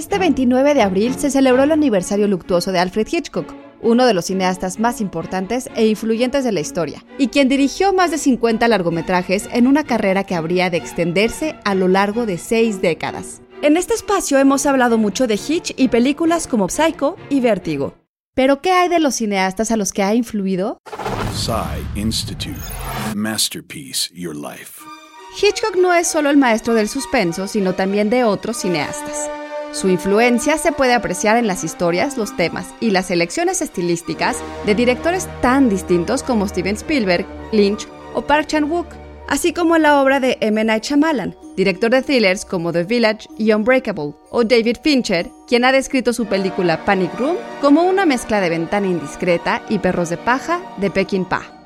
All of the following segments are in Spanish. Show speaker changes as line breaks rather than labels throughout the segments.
Este 29 de abril se celebró el aniversario luctuoso de Alfred Hitchcock, uno de los cineastas más importantes e influyentes de la historia, y quien dirigió más de 50 largometrajes en una carrera que habría de extenderse a lo largo de seis décadas. En este espacio hemos hablado mucho de Hitch y películas como Psycho y Vértigo. Pero ¿qué hay de los cineastas a los que ha influido? Institute. Masterpiece Your Life. Hitchcock no es solo el maestro del suspenso, sino también de otros cineastas. Su influencia se puede apreciar en las historias, los temas y las elecciones estilísticas de directores tan distintos como Steven Spielberg, Lynch o Park Chan-wook, así como en la obra de M. Night Shyamalan, director de thrillers como The Village y Unbreakable, o David Fincher, quien ha descrito su película Panic Room como una mezcla de Ventana Indiscreta y Perros de Paja de Pa.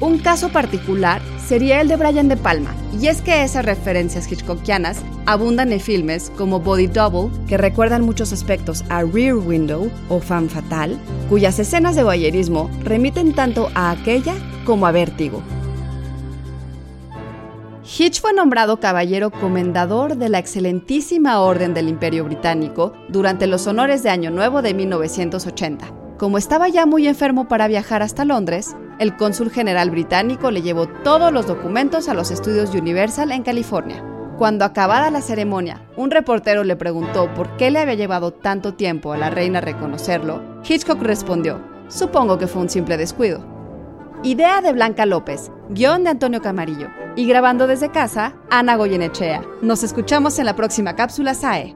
Un caso particular sería el de Brian De Palma, y es que esas referencias hitchcockianas abundan en filmes como Body Double, que recuerdan muchos aspectos a Rear Window o Fan Fatal, cuyas escenas de voyerismo remiten tanto a aquella como a Vértigo. Hitch fue nombrado caballero comendador de la excelentísima Orden del Imperio Británico durante los honores de Año Nuevo de 1980. Como estaba ya muy enfermo para viajar hasta Londres, el cónsul general británico le llevó todos los documentos a los estudios Universal en California. Cuando acabada la ceremonia, un reportero le preguntó por qué le había llevado tanto tiempo a la reina reconocerlo, Hitchcock respondió, supongo que fue un simple descuido. Idea de Blanca López, guion de Antonio Camarillo, y grabando desde casa, Ana Goyenechea. Nos escuchamos en la próxima cápsula SAE.